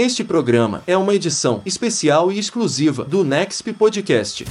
Este programa é uma edição especial e exclusiva do Nexp Podcast.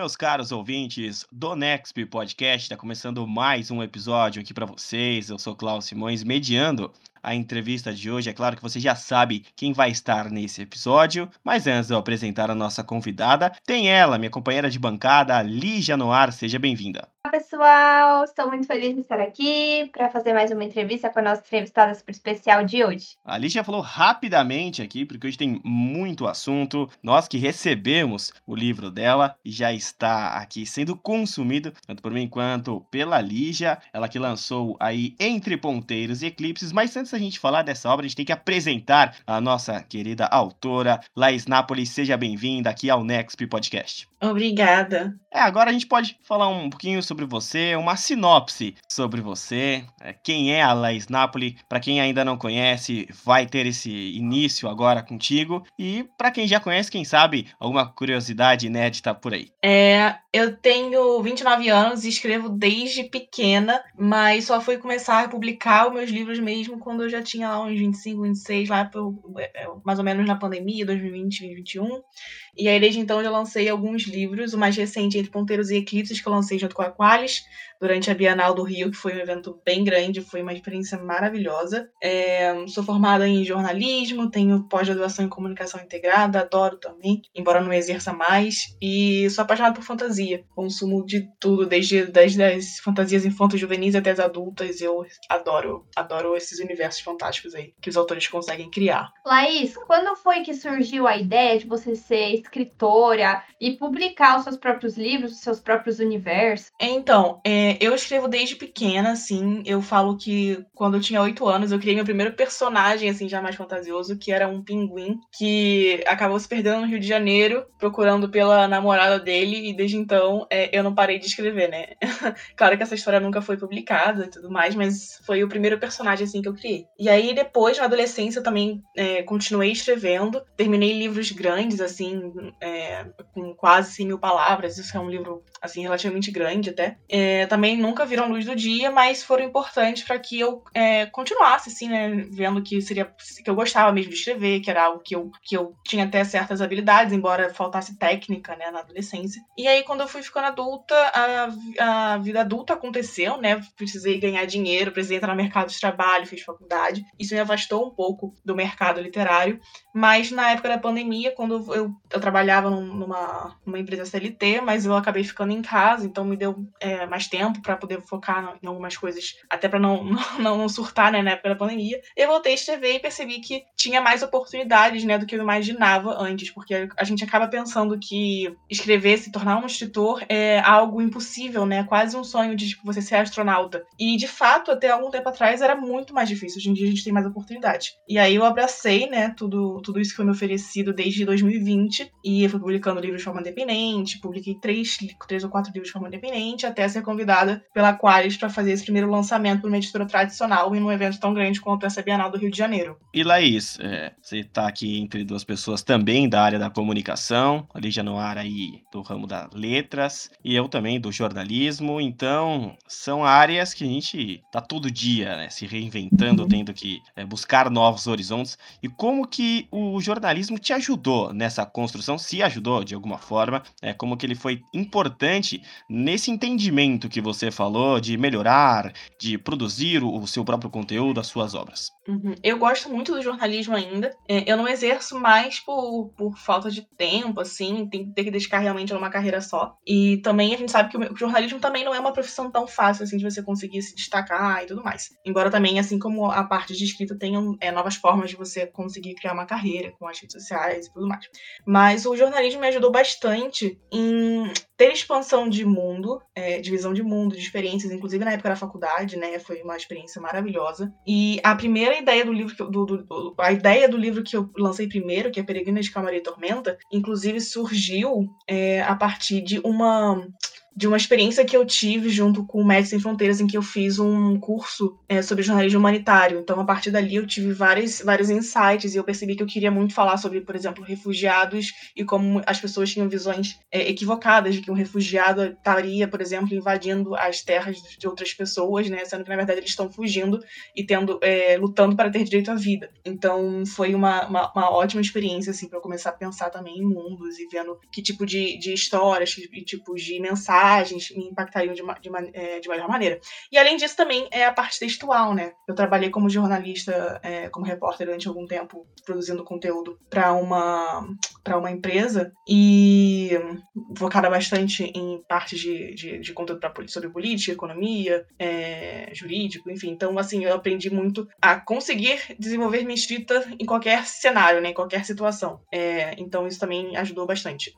Meus caros ouvintes do Nexp Podcast, está começando mais um episódio aqui para vocês. Eu sou Klaus Simões, mediando a entrevista de hoje. É claro que você já sabe quem vai estar nesse episódio, mas antes de eu apresentar a nossa convidada, tem ela, minha companheira de bancada, Lígia Noir. Seja bem-vinda. Olá, pessoal! Estou muito feliz de estar aqui para fazer mais uma entrevista com a nossa entrevistada super especial de hoje. A Lígia falou rapidamente aqui, porque hoje tem muito assunto. Nós que recebemos o livro dela e já está aqui sendo consumido, tanto por mim quanto pela Lígia. Ela que lançou aí Entre Ponteiros e Eclipses. Mas antes da gente falar dessa obra, a gente tem que apresentar a nossa querida autora, Laís Napoli. Seja bem-vinda aqui ao Nexp Podcast. Obrigada. É, agora a gente pode falar um pouquinho sobre você, uma sinopse sobre você, é, quem é a Laís Napoli. Para quem ainda não conhece, vai ter esse início agora contigo. E para quem já conhece, quem sabe, alguma curiosidade inédita por aí. É, eu tenho 29 anos e escrevo desde pequena, mas só fui começar a publicar os meus livros mesmo quando eu já tinha lá uns 25, 26, lá pro, é, mais ou menos na pandemia, 2020, 2021. E aí, desde então, eu lancei alguns livros. O mais recente, Entre Ponteiros e Eclipses, que eu lancei junto com a Qualis, durante a Bienal do Rio, que foi um evento bem grande, foi uma experiência maravilhosa. É, sou formada em jornalismo, tenho pós-graduação em comunicação integrada, adoro também, embora não exerça mais. E sou apaixonada por fantasia. Consumo de tudo, desde, desde as fantasias infanto-juvenis até as adultas. Eu adoro, adoro esses universos fantásticos aí que os autores conseguem criar. Laís, quando foi que surgiu a ideia de você ser escritora e publicar os seus próprios livros, os seus próprios universos? Então, é, eu escrevo desde pequena, assim. Eu falo que quando eu tinha oito anos, eu criei meu primeiro personagem, assim, já mais fantasioso, que era um pinguim que acabou se perdendo no Rio de Janeiro, procurando pela namorada dele, e desde então é, eu não parei de escrever, né? claro que essa história nunca foi publicada e tudo mais, mas foi o primeiro personagem, assim, que eu criei. E aí, depois, na adolescência, eu também é, continuei escrevendo. Terminei livros grandes, assim, é, com quase 100 mil palavras. Isso é um livro, assim, relativamente grande até. É, também nunca viram luz do dia, mas foram importantes para que eu é, continuasse, assim, né? Vendo que seria que eu gostava mesmo de escrever, que era algo que eu, que eu tinha até certas habilidades, embora faltasse técnica, né, na adolescência. E aí, quando eu fui ficando adulta, a, a vida adulta aconteceu, né? Precisei ganhar dinheiro, precisei entrar no mercado de trabalho, fiz faculdade. Isso me afastou um pouco do mercado literário. Mas na época da pandemia, quando eu, eu trabalhava numa, numa empresa CLT, mas eu acabei ficando em casa, então me deu é, mais tempo para poder focar em algumas coisas, até para não, não, não, surtar né, na época da pandemia. Eu voltei a escrever e percebi que tinha mais oportunidades né, do que eu imaginava antes, porque a gente acaba pensando que escrever, se tornar um escritor, é algo impossível, né? Quase um sonho de tipo, você ser astronauta. E de fato, até algum tempo atrás era muito mais difícil. Hoje em dia a gente tem mais oportunidades. E aí eu abracei, né, tudo tudo, isso que foi me oferecido desde 2020 e eu fui publicando livros de forma independente, publiquei três, três ou quatro livros de forma independente, até ser convidada pela Qualis para fazer esse primeiro lançamento por uma editora tradicional em um evento tão grande quanto essa Bienal do Rio de Janeiro. E Laís, é, você está aqui entre duas pessoas também da área da comunicação, a Lígia Noar aí do ramo das letras, e eu também do jornalismo, então são áreas que a gente tá todo dia né, se reinventando, tendo que é, buscar novos horizontes. E como que o jornalismo te ajudou nessa construção, se ajudou de alguma forma, é, como que ele foi importante nesse entendimento que você falou de melhorar, de produzir o seu próprio conteúdo, as suas obras. Uhum. Eu gosto muito do jornalismo ainda. É, eu não exerço mais por, por falta de tempo, assim, tem que ter que dedicar realmente a uma carreira só. E também a gente sabe que o jornalismo também não é uma profissão tão fácil, assim, de você conseguir se destacar e tudo mais. Embora também, assim como a parte de escrita, tenham é, novas formas de você conseguir criar uma carreira carreira com as redes sociais e tudo mais. Mas o jornalismo me ajudou bastante em ter expansão de mundo, é, de visão de mundo, de experiências, inclusive na época da faculdade, né? Foi uma experiência maravilhosa. E a primeira ideia do livro, do, do, a ideia do livro que eu lancei primeiro, que é Peregrina de Calmaria e Tormenta, inclusive surgiu é, a partir de uma de uma experiência que eu tive junto com o Médicos Sem Fronteiras, em que eu fiz um curso é, sobre jornalismo humanitário. Então, a partir dali, eu tive vários, vários insights e eu percebi que eu queria muito falar sobre, por exemplo, refugiados e como as pessoas tinham visões é, equivocadas de que um refugiado estaria, por exemplo, invadindo as terras de outras pessoas, né? Sendo que, na verdade, eles estão fugindo e tendo, é, lutando para ter direito à vida. Então, foi uma, uma, uma ótima experiência, assim, para começar a pensar também em mundos e vendo que tipo de, de histórias, que tipos de mensagens me impactariam de, de, é, de melhor maneira. E além disso, também é a parte textual, né? Eu trabalhei como jornalista, é, como repórter durante algum tempo, produzindo conteúdo para uma, uma empresa e focada bastante em partes de, de, de conteúdo pra, sobre política, economia, é, jurídico, enfim. Então, assim, eu aprendi muito a conseguir desenvolver minha escrita em qualquer cenário, né? Em qualquer situação. É, então, isso também ajudou bastante.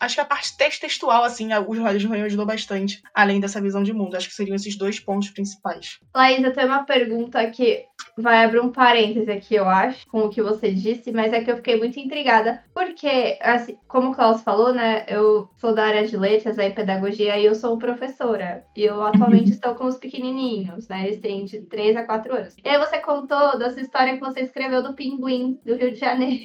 Acho que a parte textual, assim, o jornalismo me ajudou bastante, além dessa visão de mundo. Acho que seriam esses dois pontos principais. Laís, eu tenho uma pergunta que vai abrir um parêntese aqui, eu acho, com o que você disse, mas é que eu fiquei muito intrigada, porque, assim, como o Klaus falou, né, eu sou da área de letras, aí pedagogia, e eu sou professora, e eu atualmente uhum. estou com os pequenininhos, né, eles têm de 3 a 4 anos. E aí você contou dessa história que você escreveu do Pinguim, do Rio de Janeiro,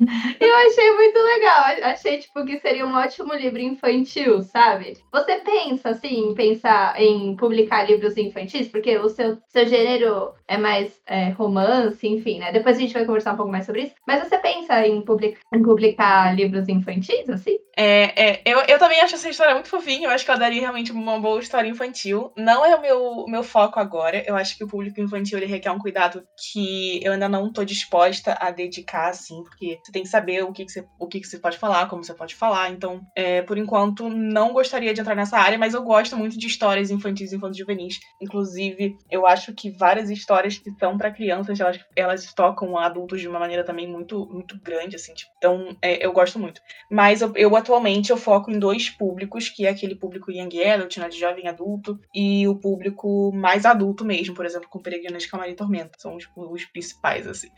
e eu achei muito legal, achei, tipo, que seria um ótimo livro infantil, sabe? Você pensa, assim, em pensar em publicar livros infantis, porque o seu, seu gênero é mais é, romance, enfim, né? Depois a gente vai conversar um pouco mais sobre isso. Mas você pensa em, em publicar livros infantis, assim? É, é, eu, eu também acho essa história muito fofinha. Eu acho que ela daria realmente uma boa história infantil. Não é o meu, meu foco agora. Eu acho que o público infantil ele requer um cuidado que eu ainda não tô disposta a dedicar, assim, porque você tem que saber o que, que, você, o que, que você pode falar, como você pode falar. Então, é, por enquanto, não gostaria de entrar nessa área, mas eu gosto muito de histórias infantis e infantis juvenis. Inclusive, eu acho que várias histórias que são para crianças, elas, elas tocam adultos de uma maneira também muito, muito grande, assim. Tipo, então, é, eu gosto muito. Mas eu, eu, atualmente eu foco em dois públicos, que é aquele público young adult, né, de jovem adulto, e o público mais adulto mesmo, por exemplo, com Peregrinos de Calmaria e Tormenta. São os principais, assim.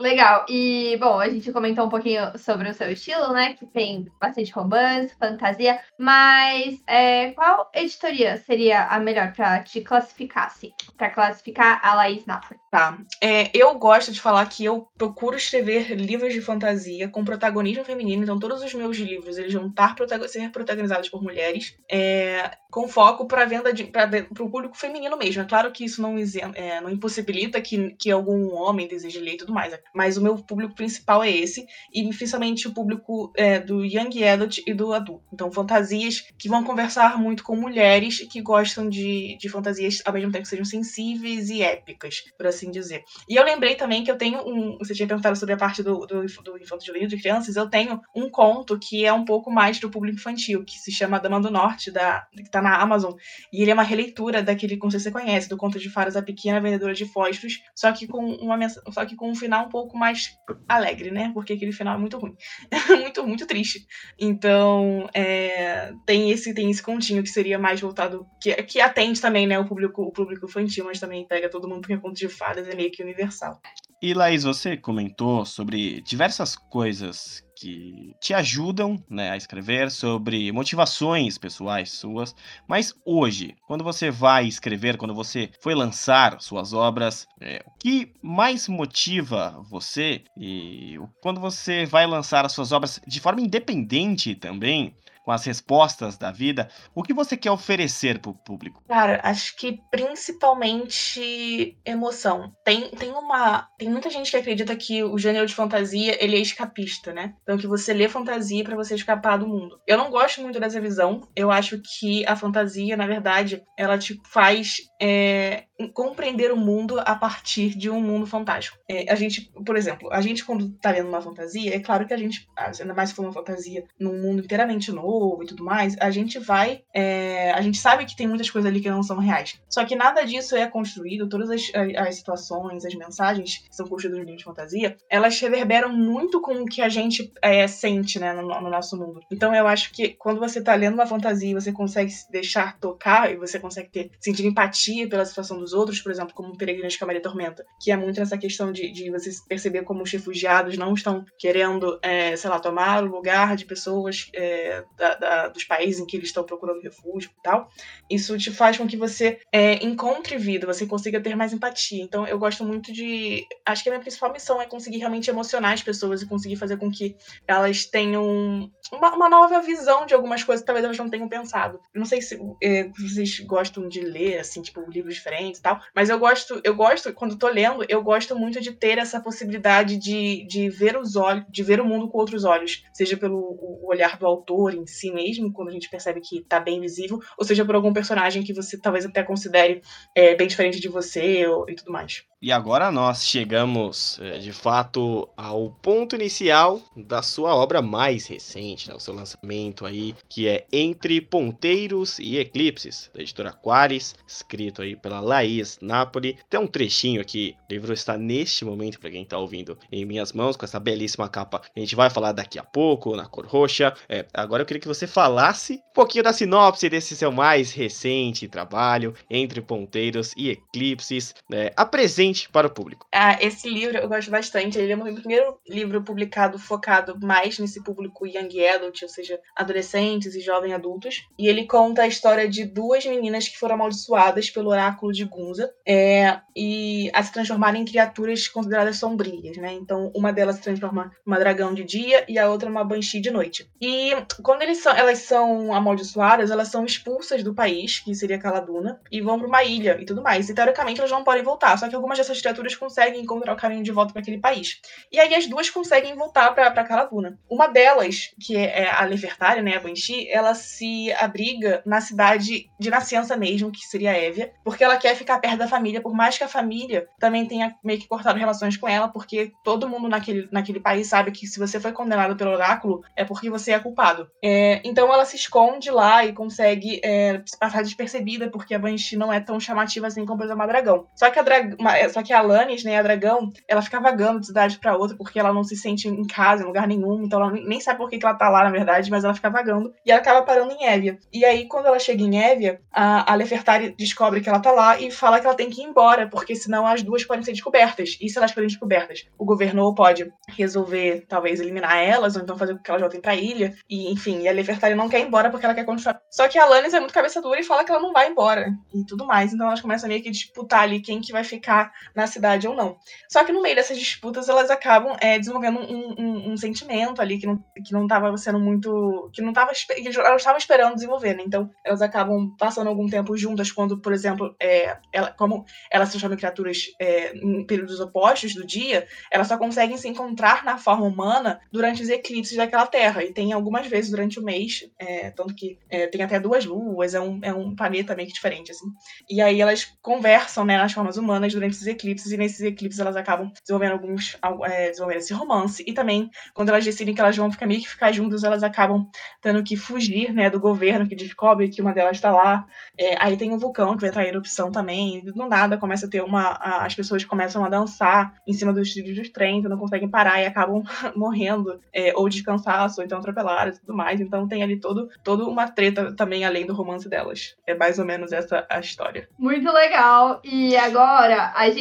Legal. E, bom, a gente comentou um pouquinho sobre o seu estilo, né? Que tem bastante romance, fantasia. Mas é, qual editoria seria a melhor para te classificar, assim? Para classificar a Laís Napoli? Tá. É, eu gosto de falar que eu procuro escrever livros de fantasia com protagonismo feminino. Então, todos os meus livros, eles vão estar ser protagonizados por mulheres. É, com foco para venda para o público feminino mesmo. É claro que isso não, é, não impossibilita que, que algum homem deseje ler e tudo mais mas o meu público principal é esse, e principalmente o público é, do Young Adult e do adulto. Então, fantasias que vão conversar muito com mulheres que gostam de, de fantasias ao mesmo tempo que sejam sensíveis e épicas, por assim dizer. E eu lembrei também que eu tenho um. Você tinha perguntado sobre a parte do, do, do infanto juvenil de crianças, eu tenho um conto que é um pouco mais do público infantil, que se chama Dama do Norte, da, que tá na Amazon. E ele é uma releitura daquele que você conhece, do conto de Faras a Pequena Vendedora de Fósforos, só que com uma só que com um final um pouco mais alegre, né? Porque aquele final é muito ruim. muito, muito triste. Então, é, tem esse tem esse continho que seria mais voltado. Que, que atende também, né, o público, o público infantil, mas também pega todo mundo porque é conto de fadas, é meio que universal. E Laís, você comentou sobre diversas coisas que te ajudam né, a escrever sobre motivações pessoais suas. Mas hoje, quando você vai escrever, quando você foi lançar suas obras, é, o que mais motiva você e quando você vai lançar as suas obras de forma independente também, com as respostas da vida, o que você quer oferecer para o público? Cara, acho que principalmente emoção. Tem, tem uma. Tem muita gente que acredita que o gênero de fantasia ele é escapista, né? Então que você lê fantasia para você escapar do mundo. Eu não gosto muito dessa visão. Eu acho que a fantasia, na verdade, ela te faz é, compreender o mundo a partir de um mundo fantástico. É, a gente, por exemplo, a gente quando tá lendo uma fantasia, é claro que a gente, ah, ainda mais se for uma fantasia num mundo inteiramente novo e tudo mais, a gente vai, é, a gente sabe que tem muitas coisas ali que não são reais. Só que nada disso é construído, todas as, as situações, as mensagens que são construídas no livro de fantasia, elas reverberam muito com o que a gente é, sente, né, no, no, nosso mundo. Então eu acho que quando você tá lendo uma fantasia, você consegue se deixar tocar e você consegue ter sentir empatia pela situação dos outros, por exemplo, como Peregrinos de Camaria Tormenta, que é muito essa questão de, de você perceber como os refugiados não estão querendo, é, sei lá, tomar o lugar de pessoas é, da, da, dos países em que eles estão procurando refúgio e tal. Isso te faz com que você é, encontre vida, você consiga ter mais empatia. Então, eu gosto muito de. Acho que a minha principal missão é conseguir realmente emocionar as pessoas e conseguir fazer com que elas tenham uma, uma nova visão de algumas coisas que talvez elas não tenham pensado. Não sei se é, vocês gostam de ler, assim, tipo, livros diferentes e tal, mas eu gosto, eu gosto, quando tô lendo, eu gosto muito de ter essa possibilidade de, de ver os olhos, de ver o mundo com outros olhos, seja pelo olhar do autor em si mesmo, quando a gente percebe que tá bem visível, ou seja por algum personagem que você talvez até considere é, bem diferente de você ou, e tudo mais. E agora nós chegamos, é, de fato, ao ponto inicial da sua obra mais recente, né, o seu lançamento aí, que é Entre Ponteiros e Eclipses, da editora Quares, escrito aí pela Laís Napoli. Tem um trechinho aqui, o livro está neste momento, para quem está ouvindo, em minhas mãos, com essa belíssima capa a gente vai falar daqui a pouco, na cor roxa. É, agora eu queria que você falasse um pouquinho da sinopse desse seu mais recente trabalho, Entre Ponteiros e Eclipses. É, apresente para o público. Ah, esse livro eu gosto bastante. Ele é o meu primeiro livro publicado focado mais nesse público young adult, ou seja, adolescentes e jovens adultos. E ele conta a história de duas meninas que foram amaldiçoadas pelo oráculo de Gunza é, e a se transformarem em criaturas consideradas sombrias, né? Então, uma delas se transforma uma dragão de dia e a outra uma banshee de noite. E quando eles são, elas são amaldiçoadas, elas são expulsas do país, que seria Caladuna, e vão para uma ilha e tudo mais. E teoricamente elas não podem voltar, só que algumas dessas criaturas conseguem encontrar o caminho de volta para aquele país. E aí as duas conseguem voltar para Caladuna. Uma delas, que é a Nefertari, né, a Banshee, ela se abriga na cidade de nascença mesmo, que seria Évia, porque ela quer ficar perto da família, por mais que a família também tenha meio que cortado relações com ela, porque todo mundo naquele, naquele país sabe que se você foi condenado pelo oráculo, é porque você é culpado. É, então ela se esconde lá e consegue é, passar despercebida, porque a Banshee não é tão chamativa assim como, a dragão. Só que a, drag só que a Alanis, né, a dragão, ela fica vagando de cidade para outra porque ela não se sente em casa, em lugar nenhum, então ela nem sabe por que, que ela tá lá, na verdade, mas ela fica vagando e ela acaba parando em Évia. E aí, quando ela chega em Évia, a, a Lefertari descobre que ela tá lá e fala que ela tem que ir embora, porque senão as duas podem ser descobertas. E se elas forem descobertas, o governo pode resolver, talvez, eliminar elas, ou então fazer com que elas voltem pra ilha. E, enfim, e a Lefertari não quer ir embora porque ela quer continuar. Só que a Alanis é muito cabeça dura e fala que ela não vai embora. E tudo mais. Então elas começam meio que disputar ali quem que vai ficar na cidade ou não. Só que no meio dessas disputas, elas acabam é, desenvolvendo um, um, um, sentimento ali que não, que não sendo muito. que não tava. que elas estavam esperando desenvolver, né? Então, elas acabam passando algum tempo juntas quando, por exemplo, é, ela, como elas se em criaturas é, em períodos opostos do dia, elas só conseguem se encontrar na forma humana durante os eclipses daquela Terra. E tem algumas vezes durante o mês, é, tanto que é, tem até duas luas, é um, é um planeta meio que diferente, assim. E aí elas conversam, né, nas formas humanas durante os eclipses, e nesses eclipses elas acabam desenvolvendo alguns. É, desenvolvendo esse romance. E também, quando elas decidem que elas vão ficar meio que ficar juntas, elas acabam tendo que fugir, né, do governo que descobre que uma delas está lá. É, aí tem um vulcão que vai entrar em erupção também. E do nada começa a ter uma. A, as pessoas começam a dançar em cima dos trilhos dos trens, não conseguem parar e acabam morrendo, é, ou de cansaço, ou então atropeladas e tudo mais. Então tem ali todo, toda uma treta também além do romance delas. É mais ou menos essa a história. Muito legal. E agora a gente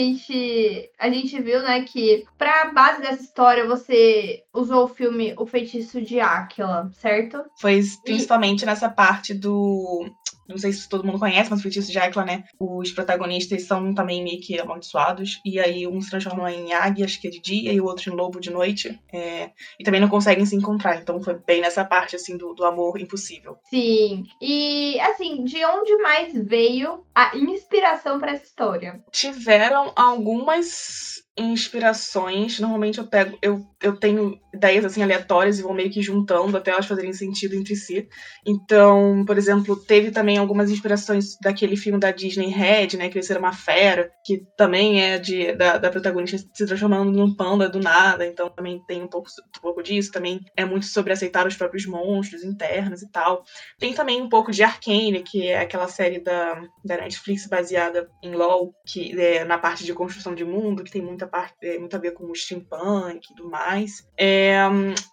a gente viu, né, que pra base dessa história você usou o filme O Feitiço de Áquila, certo? Foi principalmente e... nessa parte do não sei se todo mundo conhece, mas o feitiço de Áquila, né? Os protagonistas são também meio que amaldiçoados. E aí um se transforma em águias, que é de dia, e o outro em lobo de noite. É... E também não conseguem se encontrar. Então foi bem nessa parte, assim, do, do amor impossível. Sim. E, assim, de onde mais veio a inspiração para essa história? Tiveram algumas inspirações. Normalmente eu pego, eu, eu tenho ideias assim aleatórias e vou meio que juntando até elas fazerem sentido entre si. Então, por exemplo, teve também algumas inspirações daquele filme da Disney Red, né, Crescer uma Fera, que também é de da, da protagonista se transformando num panda do nada, então também tem um pouco, um pouco disso, também é muito sobre aceitar os próprios monstros internos e tal. Tem também um pouco de Arcane, que é aquela série da, da Netflix baseada em LoL, que é na parte de construção de mundo, que tem muita muita parte, é, muito a ver com o steampunk e tudo mais. É,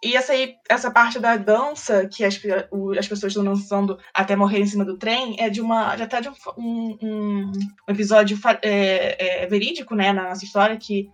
e essa, aí, essa parte da dança, que as, as pessoas estão dançando até morrer em cima do trem, é de uma. Tá de um, um, um episódio é, é, verídico, né, na nossa história, que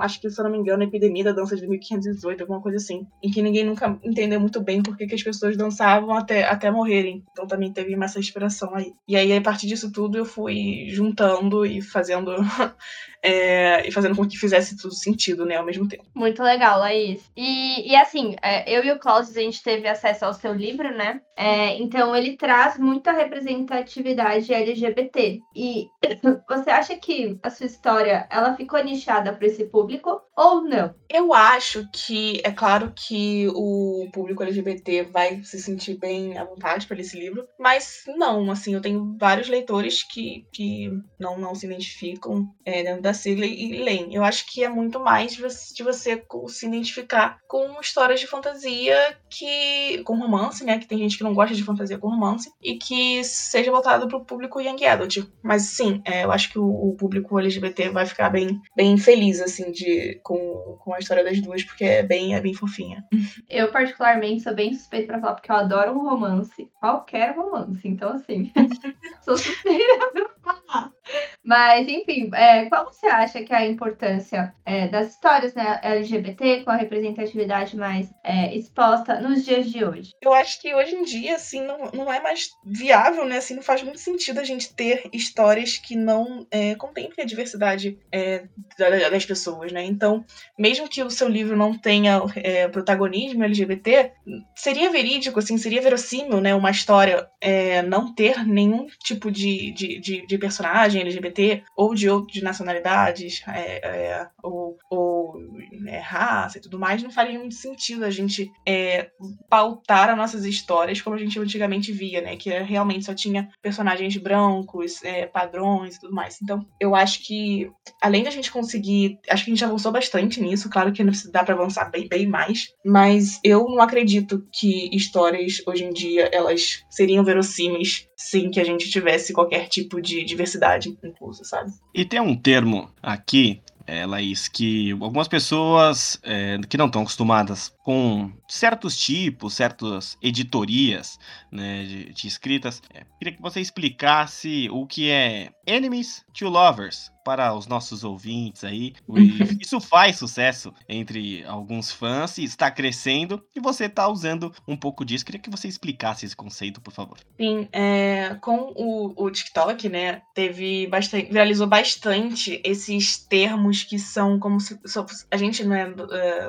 acho que, se eu não me engano, a epidemia da dança de 1518, alguma coisa assim, em que ninguém nunca entendeu muito bem por que as pessoas dançavam até, até morrerem. Então também teve essa inspiração aí. E aí, a partir disso tudo, eu fui juntando e fazendo é, e fazendo com que fizesse tudo sentido, né, ao mesmo tempo. Muito legal, Laís. E, e assim, é, eu e o Klaus, a gente teve acesso ao seu livro, né? É, então ele traz muita representatividade LGBT. E você acha que a sua história ela ficou nichada para esse público ou não? Eu acho que é claro que o público LGBT vai se sentir bem à vontade para esse livro, mas não, assim, eu tenho vários leitores que, que não, não se identificam é, dentro da da sigla e leem. Eu acho que é muito mais de você, se identificar com histórias de fantasia que. com romance, né? Que tem gente que não gosta de fantasia com romance, e que seja voltado para o público young adult. Mas sim, é, eu acho que o, o, público LGBT vai ficar bem, bem feliz, assim, de, com, com a história das duas, porque é bem, é bem fofinha. Eu, particularmente, sou bem suspeita para falar, porque eu adoro um romance. Qualquer romance. Então, assim, sou suspeita pra falar. Mas, enfim, é, qual você acha que é a importância é, das histórias né, LGBT com a representatividade mais é, exposta nos dias de hoje? Eu acho que hoje em dia, assim, não, não é mais viável, né? Assim, não faz muito sentido a gente ter histórias que não é, contemplem a diversidade é, das pessoas, né? Então, mesmo que o seu livro não tenha é, protagonismo LGBT, seria verídico, assim, seria verossímil, né? Uma história não ter nenhum tipo de, de, de, de personagem LGBT ou de, de nacionalidade idades, é, é, ou, ou é, raça e tudo mais, não faria muito sentido a gente é, pautar as nossas histórias como a gente antigamente via, né? Que realmente só tinha personagens brancos, é, padrões e tudo mais. Então, eu acho que, além da gente conseguir. Acho que a gente avançou bastante nisso, claro que dá para avançar bem, bem mais, mas eu não acredito que histórias hoje em dia elas seriam verossímeis sem que a gente tivesse qualquer tipo de diversidade inclusa, sabe? E tem um termo aqui é, Laís, que algumas pessoas é, que não estão acostumadas com certos tipos, certas editorias né, de, de escritas, é, queria que você explicasse o que é Enemies to Lovers para os nossos ouvintes aí. Isso faz sucesso entre alguns fãs e está crescendo e você está usando um pouco disso. Queria que você explicasse esse conceito, por favor. Sim, é, com o, o TikTok, né, teve bastante, viralizou bastante esses termos que são como se a gente, né,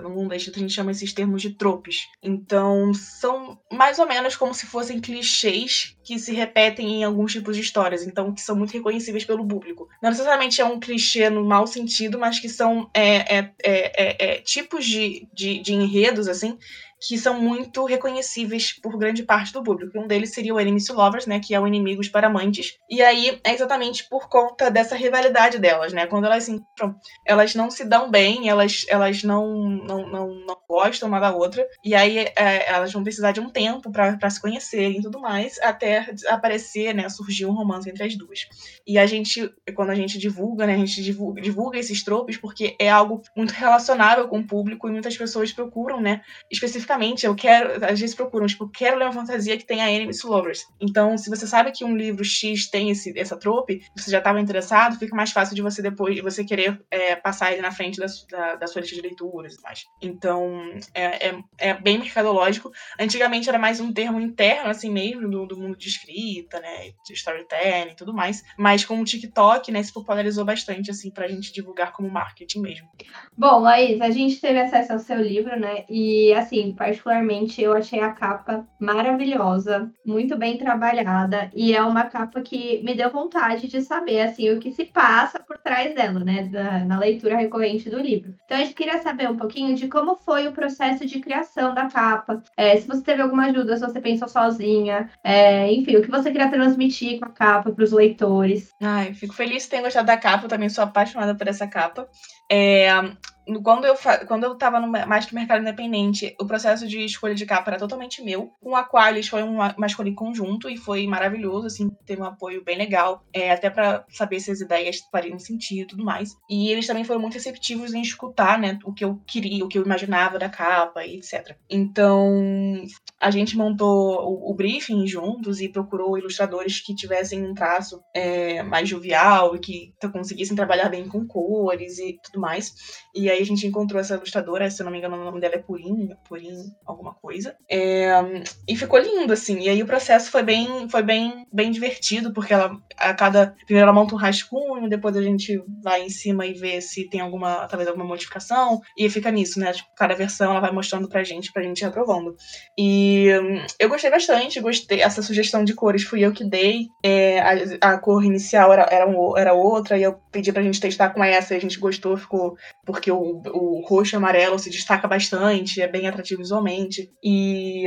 no mundo da a gente chama esses termos de tropes. Então, são mais ou menos como se fossem clichês que se repetem em alguns tipos de histórias, então que são muito reconhecíveis pelo público. Não necessariamente é um clichê no mau sentido, mas que são é, é, é, é tipos de, de, de enredos, assim, que são muito reconhecíveis por grande parte do público. Um deles seria o Enemies to Lovers, né, que é o Inimigos para Amantes. E aí é exatamente por conta dessa rivalidade delas, né? Quando elas se encontram, elas não se dão bem, elas, elas não, não, não, não gostam uma da outra. E aí é, elas vão precisar de um tempo para se conhecerem e tudo mais, até aparecer, né, surgir um romance entre as duas. E a gente, quando a gente divulga, né, a gente divulga, divulga esses tropes porque é algo muito relacionável com o público e muitas pessoas procuram, né, especificamente especificamente, eu quero, às vezes procuram, tipo, quero ler uma fantasia que tenha enemies lovers. Então, se você sabe que um livro X tem esse, essa trope, você já estava interessado, fica mais fácil de você depois, de você querer é, passar ele na frente da, da, da, sua lista de leituras e mais. Então, é, é, é, bem mercadológico. Antigamente era mais um termo interno, assim mesmo, do, do mundo de escrita, né, de storytelling e tudo mais. Mas com o TikTok, né, se popularizou bastante, assim, pra gente divulgar como marketing mesmo. Bom, Laís, a gente teve acesso ao seu livro, né, e, assim, particularmente, eu achei a capa maravilhosa, muito bem trabalhada, e é uma capa que me deu vontade de saber, assim, o que se passa por trás dela, né, da, na leitura recorrente do livro. Então, a gente queria saber um pouquinho de como foi o processo de criação da capa, é, se você teve alguma ajuda, se você pensou sozinha, é, enfim, o que você queria transmitir com a capa para os leitores. Ai, fico feliz que tenham gostado da capa, eu também sou apaixonada por essa capa. É, quando eu, quando eu tava no, mais no mercado independente, o processo de escolha de capa era totalmente meu. Com a Qualis foi uma, uma escolha em conjunto e foi maravilhoso, assim, teve um apoio bem legal, é, até para saber se as ideias fariam sentido e tudo mais. E eles também foram muito receptivos em escutar, né, o que eu queria, o que eu imaginava da capa e etc. Então, a gente montou o, o briefing juntos e procurou ilustradores que tivessem um traço é, mais jovial e que conseguissem trabalhar bem com cores e tudo mais. E aí a gente encontrou essa ilustradora, se eu não me engano, o nome dela é Purim, Purim alguma coisa. É, e ficou lindo, assim. E aí o processo foi bem, foi bem, bem divertido, porque ela, a cada. Primeiro ela monta um rascunho, depois a gente vai em cima e vê se tem alguma, talvez alguma modificação, e fica nisso, né? Tipo, cada versão ela vai mostrando pra gente, pra gente ir aprovando. E eu gostei bastante, gostei. Essa sugestão de cores fui eu que dei. É, a, a, cor inicial era, era, um, era outra, e eu pedi pra gente testar com essa, e a gente gostou, ficou. Porque o, o roxo e amarelo se destaca bastante, é bem atrativo visualmente. E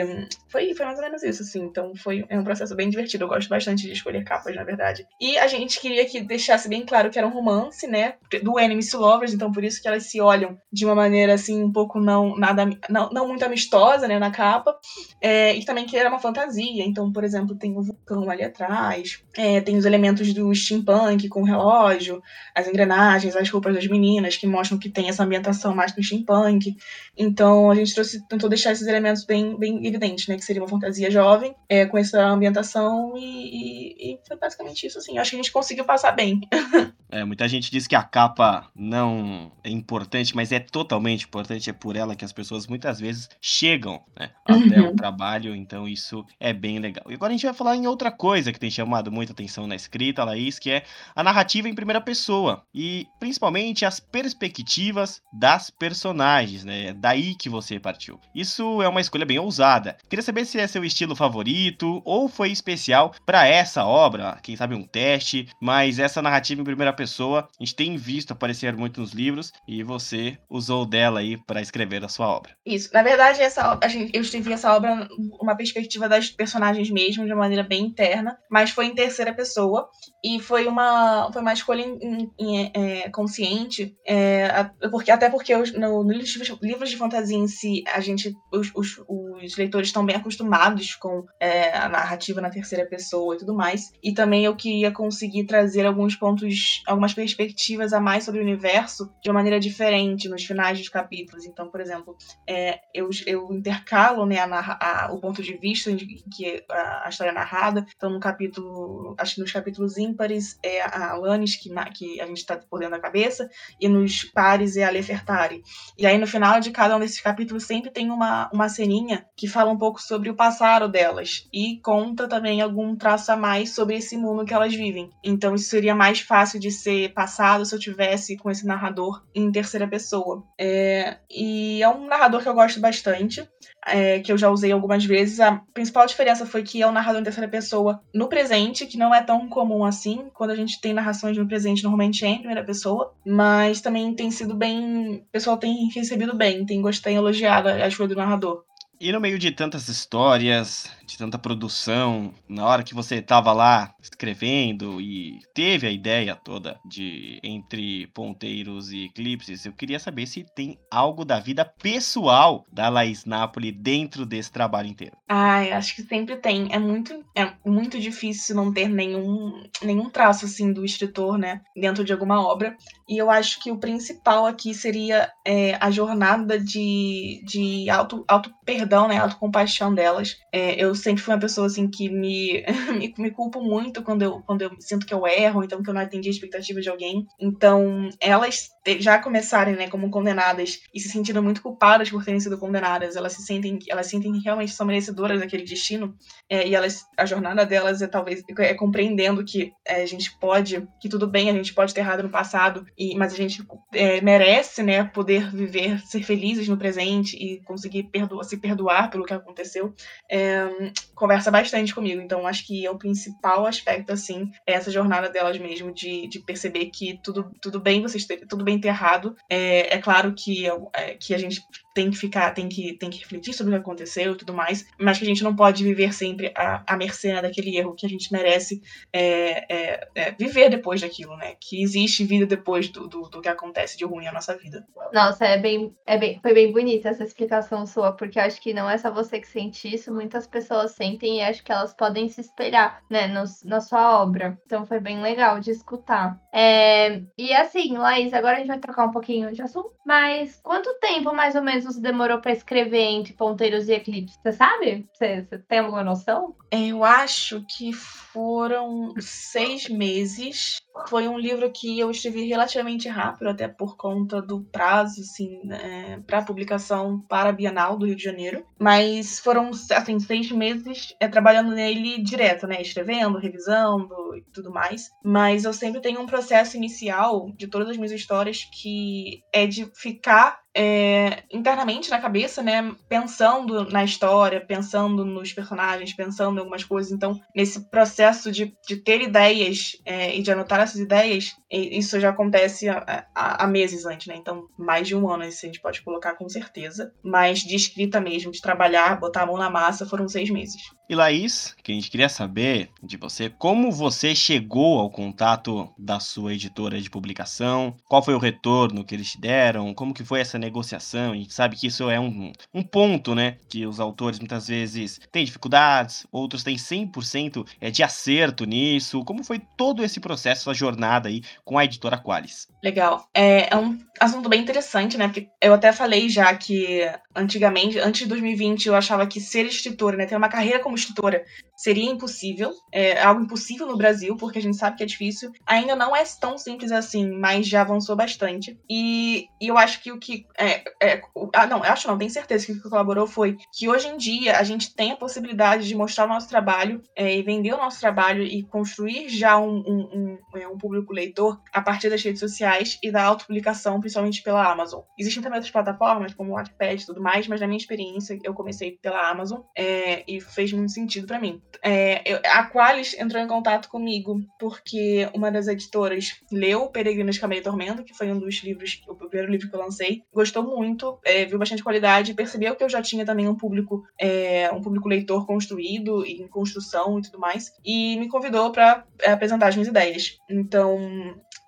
foi, foi mais ou menos isso, assim. Então foi é um processo bem divertido. Eu gosto bastante de escolher capas, na verdade. E a gente queria que deixasse bem claro que era um romance, né? Do Enemies to Lovers, então por isso que elas se olham de uma maneira assim, um pouco não, nada, não, não muito amistosa, né, na capa. É, e também que era uma fantasia. Então, por exemplo, tem o vulcão ali atrás, é, tem os elementos do steampunk com o relógio, as engrenagens, as roupas das meninas, que mostram que tem essa ambientação mais no steampunk. Então, a gente trouxe, tentou deixar esses elementos bem, bem evidentes, né? Que seria uma fantasia jovem, é, com essa ambientação, e, e, e foi basicamente isso, assim. Acho que a gente conseguiu passar bem. é, muita gente diz que a capa não é importante, mas é totalmente importante. É por ela que as pessoas muitas vezes chegam né, até uhum. o trabalho, então isso é bem legal. E agora a gente vai falar em outra coisa que tem chamado muita atenção na escrita, Laís, que é a narrativa em primeira pessoa. E principalmente as perspectivas das personagens, né? É daí que você partiu. Isso é uma escolha bem ousada. Queria saber se é seu estilo favorito ou foi especial para essa obra, quem sabe um teste, mas essa narrativa em primeira pessoa a gente tem visto aparecer muito nos livros e você usou dela aí para escrever a sua obra. Isso, na verdade essa eu escrevi essa obra uma perspectiva das personagens mesmo de uma maneira bem interna, mas foi em terceira pessoa e foi uma foi uma escolha em, em, é, consciente, é, porque até porque os, no, no livros de fantasia em si a gente os, os, os leitores estão bem acostumados com é, a narrativa na terceira pessoa e tudo mais. E também eu queria conseguir trazer alguns pontos, algumas perspectivas a mais sobre o universo de uma maneira diferente nos finais dos capítulos. Então, por exemplo, é, eu, eu intercalo né, a, a, o ponto de vista em que a, a, história é narrada. Então, no capítulo, acho que nos capítulos ímpares é a Alanis que, que a gente está por dentro da cabeça, e nos pares é a Lefertari. E aí, no final de cada um desses capítulos, sempre tem uma, uma ceninha que fala um pouco sobre o passado delas e conta também algum traço a mais sobre esse mundo que elas vivem. Então isso seria mais fácil de ser passado se eu tivesse com esse narrador em terceira pessoa. É, e é um narrador que eu gosto bastante. É, que eu já usei algumas vezes. A principal diferença foi que é um narrador em terceira pessoa no presente, que não é tão comum assim. Quando a gente tem narrações no presente, normalmente é em primeira pessoa. Mas também tem sido bem. O pessoal tem recebido bem, tem gostado, elogiado a escolha do narrador. E no meio de tantas histórias, de tanta produção, na hora que você estava lá escrevendo e teve a ideia toda de entre ponteiros e eclipses, eu queria saber se tem algo da vida pessoal da Laís Napoli dentro desse trabalho inteiro. Ai, acho que sempre tem. É muito, é muito difícil não ter nenhum, nenhum traço assim do escritor, né, dentro de alguma obra. E eu acho que o principal aqui seria é, a jornada de, de auto, auto perdão, né, autocompaixão delas. É, eu sempre fui uma pessoa assim que me, me, me, culpo muito quando eu, quando eu sinto que eu erro, então que eu não atendi a expectativa de alguém. Então, elas já começarem, né, como condenadas e se sentindo muito culpadas por terem sido condenadas, elas se sentem, elas sentem que realmente são merecedoras daquele destino. É, e elas, a jornada delas é talvez é compreendendo que é, a gente pode, que tudo bem, a gente pode ter errado no passado, e, mas a gente é, merece, né, poder viver, ser felizes no presente e conseguir perdoar, se perdoar pelo que aconteceu. É, conversa bastante comigo. Então, acho que é o principal aspecto, assim, é essa jornada delas mesmo, de, de perceber que tudo, tudo bem vocês ter, tudo bem ter errado. É, é claro que, é, que a gente tem que ficar, tem que, tem que refletir sobre o que aconteceu e tudo mais, mas que a gente não pode viver sempre à, à mercê né, daquele erro, que a gente merece é, é, é, viver depois daquilo, né? Que existe vida depois do, do, do, que acontece de ruim na nossa vida. Nossa, é bem, é bem, foi bem bonita essa explicação sua, porque acho que não é só você que sente isso, muitas pessoas sentem e acho que elas podem se espelhar, né, no, na sua obra. Então foi bem legal de escutar. É, e assim, Laís, agora a gente vai trocar um pouquinho de assunto, mas quanto tempo mais ou menos você demorou para escrever entre Ponteiros e Eclipse? Você sabe? Você, você tem alguma noção? Eu acho que foram seis meses. Foi um livro que eu escrevi relativamente rápido, até por conta do prazo, assim, é, para publicação para a Bienal do Rio de Janeiro. Mas foram, assim, seis meses é, trabalhando nele direto, né? Escrevendo, revisando e tudo mais. Mas eu sempre tenho um processo inicial de todas as minhas histórias que é de ficar é, internamente na cabeça, né? Pensando na história, pensando nos personagens, pensando em algumas coisas. Então, nesse processo de, de ter ideias é, e de anotar essas ideias, isso já acontece há, meses antes, né? Então, mais de um ano, isso a gente pode colocar com certeza. Mas de escrita mesmo, de trabalhar, botar a mão na massa, foram seis meses. E Laís, que a gente queria saber de você, como você chegou ao contato da sua editora de publicação? Qual foi o retorno que eles te deram? Como que foi essa negociação? A gente sabe que isso é um, um ponto, né? Que os autores muitas vezes têm dificuldades, outros têm 100% é, de acerto nisso. Como foi todo esse processo, essa jornada aí com a editora Qualis? Legal. É, é um assunto bem interessante, né? Porque eu até falei já que antigamente, antes de 2020, eu achava que ser escritora, né? Ter uma carreira como escritora seria impossível, é algo impossível no Brasil, porque a gente sabe que é difícil. Ainda não é tão simples assim, mas já avançou bastante. E, e eu acho que o que. É, é, ah, não, acho não, tenho certeza que o que colaborou foi que hoje em dia a gente tem a possibilidade de mostrar o nosso trabalho é, e vender o nosso trabalho e construir já um, um, um, é, um público leitor a partir das redes sociais e da autopublicação, principalmente pela Amazon. Existem também outras plataformas, como o Wattpad e tudo mais, mas na minha experiência eu comecei pela Amazon é, e fez muito sentido para mim. É, eu, a Qualis entrou em contato comigo porque uma das editoras leu Peregrinos Caminho e Tormento, que foi um dos livros, o primeiro livro que eu lancei, gostou muito, é, viu bastante qualidade, percebeu que eu já tinha também um público, é, um público leitor construído em construção e tudo mais, e me convidou para é, apresentar as minhas ideias. Então,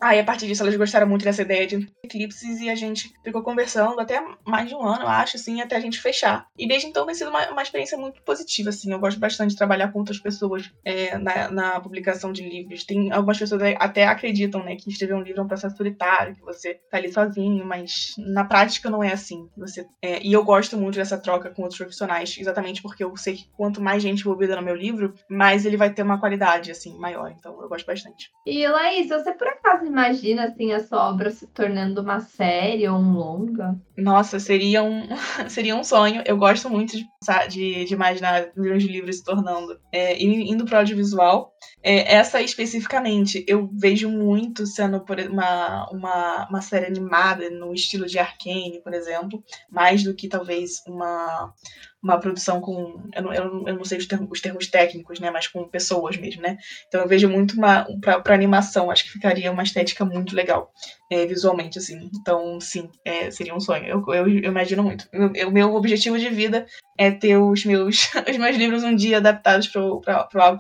Aí, a partir disso, elas gostaram muito dessa ideia de eclipses e a gente ficou conversando até mais de um ano, acho, assim, até a gente fechar. E desde então tem sido uma, uma experiência muito positiva, assim. Eu gosto bastante de trabalhar com outras pessoas é, na, na, publicação de livros. Tem algumas pessoas até acreditam, né, que escrever um livro é um processo solitário, que você tá ali sozinho, mas na prática não é assim. Você, é, e eu gosto muito dessa troca com outros profissionais, exatamente porque eu sei que quanto mais gente envolvida no meu livro, mais ele vai ter uma qualidade, assim, maior. Então eu gosto bastante. E, Laís, você por acaso imagina assim a sua obra se tornando uma série ou um longa? Nossa, seria um, seria um sonho. Eu gosto muito de, de, de imaginar de livros se tornando. É, indo para o audiovisual. É, essa especificamente, eu vejo muito sendo por uma, uma, uma série animada no estilo de Arcane, por exemplo, mais do que talvez uma uma produção com. Eu não, eu não, sei os termos, os termos, técnicos, né? Mas com pessoas mesmo, né? Então eu vejo muito uma. para animação, acho que ficaria uma estética muito legal é, visualmente, assim. Então, sim, é, seria um sonho. Eu, eu, eu imagino muito. O meu objetivo de vida é ter os meus, os meus livros um dia adaptados para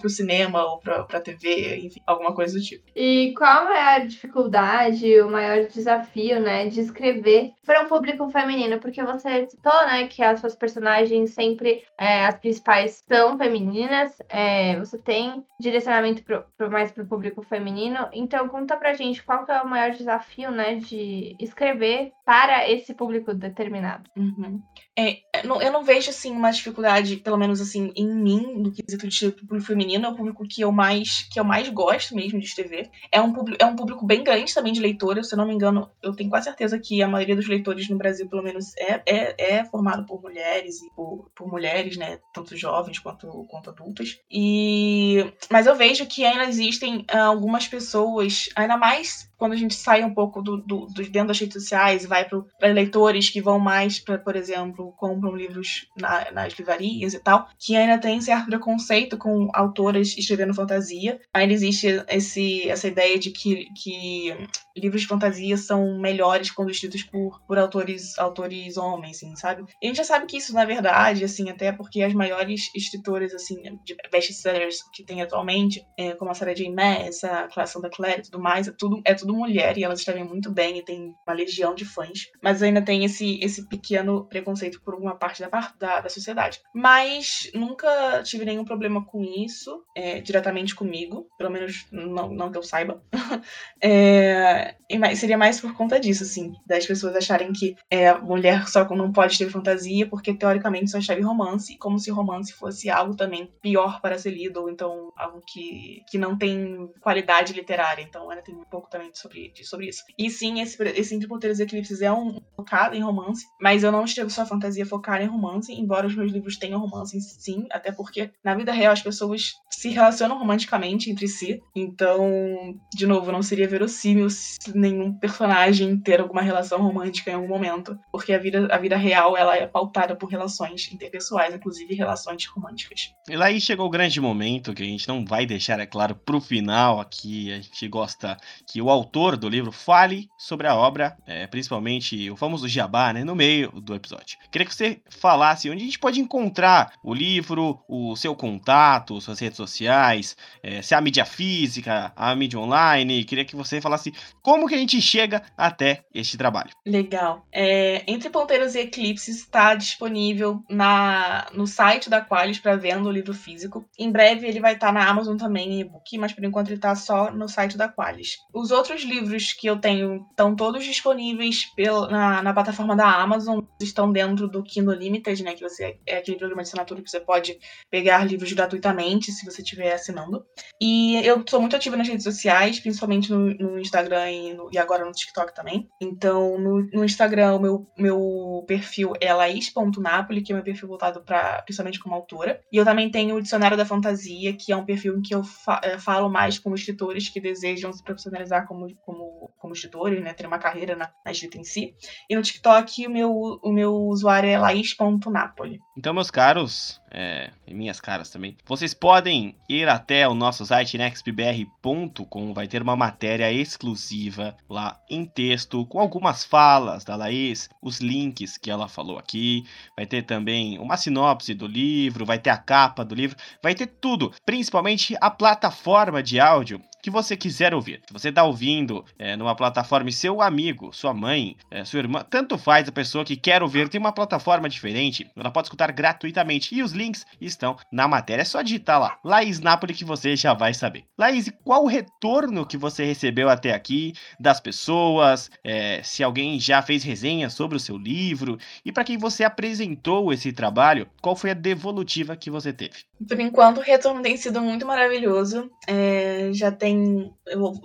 o cinema ou para a TV, enfim, alguma coisa do tipo. E qual a maior dificuldade, o maior desafio, né, de escrever para um público feminino? Porque você citou, né, que as suas personagens sempre, é, as principais são femininas, é, você tem direcionamento pro, pro mais para o público feminino, então conta pra gente qual é o maior desafio desafio, né, de escrever para esse público determinado. Uhum. É, eu não vejo, assim, uma dificuldade, pelo menos, assim, em mim, no quesito de público feminino, é o público que eu mais, que eu mais gosto mesmo de escrever. É um, público, é um público bem grande também de leitores, se eu não me engano, eu tenho quase certeza que a maioria dos leitores no Brasil, pelo menos, é, é, é formado por mulheres e por, por mulheres, né, tanto jovens quanto, quanto adultas. E... Mas eu vejo que ainda existem ah, algumas pessoas, ainda mais quando a gente sai um pouco do, do, do dentro das redes sociais e vai para leitores que vão mais para, por exemplo, compram livros na, nas livrarias e tal, que ainda tem certo preconceito com autoras escrevendo fantasia. Ainda existe esse, essa ideia de que, que livros de fantasia são melhores quando escritos por, por autores, autores homens, assim, sabe? E a gente já sabe que isso é verdade, assim, até porque as maiores escritoras, assim, de best-sellers que tem atualmente, é, como a Sarah J. Maas, a Claração da Clare e tudo mais, é tudo, é tudo mulher e elas escrevem muito bem e tem uma legião de fãs. Mas ainda tem esse, esse pequeno preconceito por alguma parte da, da, da sociedade. Mas nunca tive nenhum problema com isso, é, diretamente comigo, pelo menos não, não que eu saiba. é, seria mais por conta disso, assim, das pessoas acharem que é, mulher só não pode ter fantasia porque teoricamente só escreve romance, como se romance fosse algo também pior para ser lido, ou então algo que, que não tem qualidade literária. Então ela tem um pouco também sobre, sobre isso. E sim, esse, esse Entre Ponteiros e Eclipses é um focado em romance, mas eu não escrevo só fantasia focada em romance, embora os meus livros tenham romance sim, até porque na vida real as pessoas se relacionam romanticamente entre si. Então, de novo, não seria verossímil nenhum personagem ter alguma relação romântica em algum momento, porque a vida, a vida real ela é pautada por relações interpessoais, inclusive relações românticas. E lá aí chegou o grande momento que a gente não vai deixar, é claro, pro final aqui. A gente gosta que o autor do livro fale sobre a obra, é, principalmente o famoso jabá, né, no meio do episódio. Queria que você falasse onde a gente pode encontrar o livro, o seu contato, suas redes sociais, é, se a mídia física, a mídia online. Queria que você falasse como que a gente chega até este trabalho. Legal. É, Entre Ponteiros e Eclipses está disponível na, no site da Qualis para venda o livro físico. Em breve ele vai estar tá na Amazon também em e-book, mas por enquanto ele está só no site da Qualis. Os outros livros que eu tenho estão todos disponíveis na, na plataforma da Amazon, estão dentro do Kindle Limited, né? Que você é aquele programa de assinatura que você pode pegar livros gratuitamente se você estiver assinando. E eu sou muito ativa nas redes sociais, principalmente no, no Instagram e, no, e, agora no TikTok também. Então, no, no Instagram, o meu, meu perfil é laís.napoli, que é meu perfil voltado para principalmente como autora. E eu também tenho o Dicionário da Fantasia, que é um perfil em que eu fa eh, falo mais com escritores que desejam se profissionalizar como, como, como escritores, né? Ter uma carreira na, na escrita em si. E no TikTok, o meu, o meu usuário é laís.napoli. Então, meus caros, é, minhas caras também, vocês podem ir até o nosso site nextbr.com, vai ter uma matéria exclusiva lá em texto, com algumas falas da Laís, os links que ela falou aqui, vai ter também uma sinopse do livro, vai ter a capa do livro, vai ter tudo, principalmente a plataforma de áudio que você quiser ouvir. Se você está ouvindo é, numa plataforma e seu amigo, sua mãe, é, sua irmã, tanto faz a pessoa que quer ouvir, tem uma plataforma diferente, ela pode escutar gratuitamente. E os links estão na matéria. É só digitar lá, Laís Napoli, que você já vai saber. Laís, qual o retorno que você recebeu até aqui das pessoas? É, se alguém já fez resenha sobre o seu livro e para quem você apresentou esse trabalho, qual foi a devolutiva que você teve? Por enquanto, o retorno tem sido muito maravilhoso. É, já tem.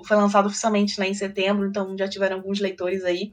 Foi lançado oficialmente lá em setembro, então já tiveram alguns leitores aí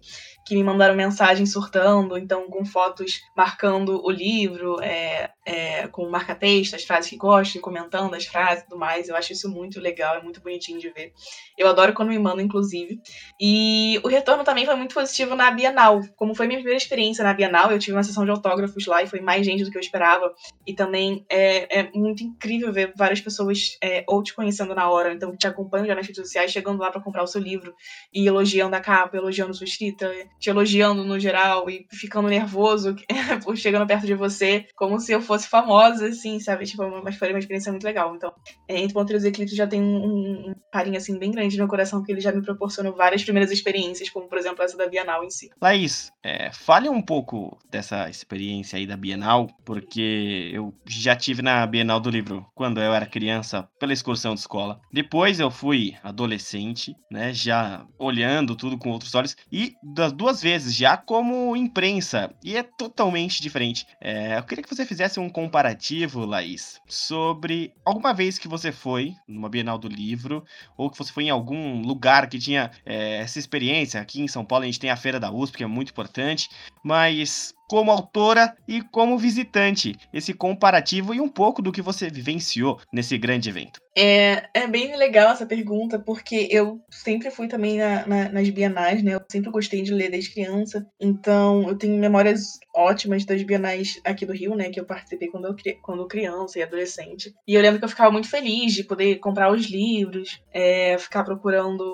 que me mandaram mensagens surtando, então com fotos marcando o livro, é, é, com marca-texto, as frases que gostam, comentando as frases e tudo mais. Eu acho isso muito legal, é muito bonitinho de ver. Eu adoro quando me mandam, inclusive. E o retorno também foi muito positivo na Bienal. Como foi minha primeira experiência na Bienal, eu tive uma sessão de autógrafos lá e foi mais gente do que eu esperava. E também é, é muito incrível ver várias pessoas é, ou te conhecendo na hora, então te acompanham já nas redes sociais, chegando lá para comprar o seu livro e elogiando a capa, elogiando sua escrita, te elogiando no geral e ficando nervoso por chegando perto de você, como se eu fosse famosa, assim, sabe? Tipo, mas foi uma experiência muito legal. Então, é, Entre Ponteiros e Eclipse já tem um, um, carinho, assim, bem grande no meu coração, porque ele já me proporcionou várias primeiras experiências, como, por exemplo, essa da Bienal em si. Laís, é, fale um pouco dessa experiência aí da Bienal, porque eu já tive na Bienal do Livro quando eu era criança, pela excursão de escola. Depois eu fui adolescente, né, já olhando tudo com outros olhos, e das duas duas vezes já como imprensa e é totalmente diferente. É, eu queria que você fizesse um comparativo, Laís, sobre alguma vez que você foi numa Bienal do Livro ou que você foi em algum lugar que tinha é, essa experiência. Aqui em São Paulo a gente tem a Feira da USP, que é muito importante, mas como autora e como visitante, esse comparativo e um pouco do que você vivenciou nesse grande evento. É, é bem legal essa pergunta, porque eu sempre fui também na, na, nas bienais, né? Eu sempre gostei de ler desde criança. Então, eu tenho memórias ótimas das bienais aqui do Rio, né? Que eu participei quando eu, quando criança e adolescente. E eu lembro que eu ficava muito feliz de poder comprar os livros, é, ficar procurando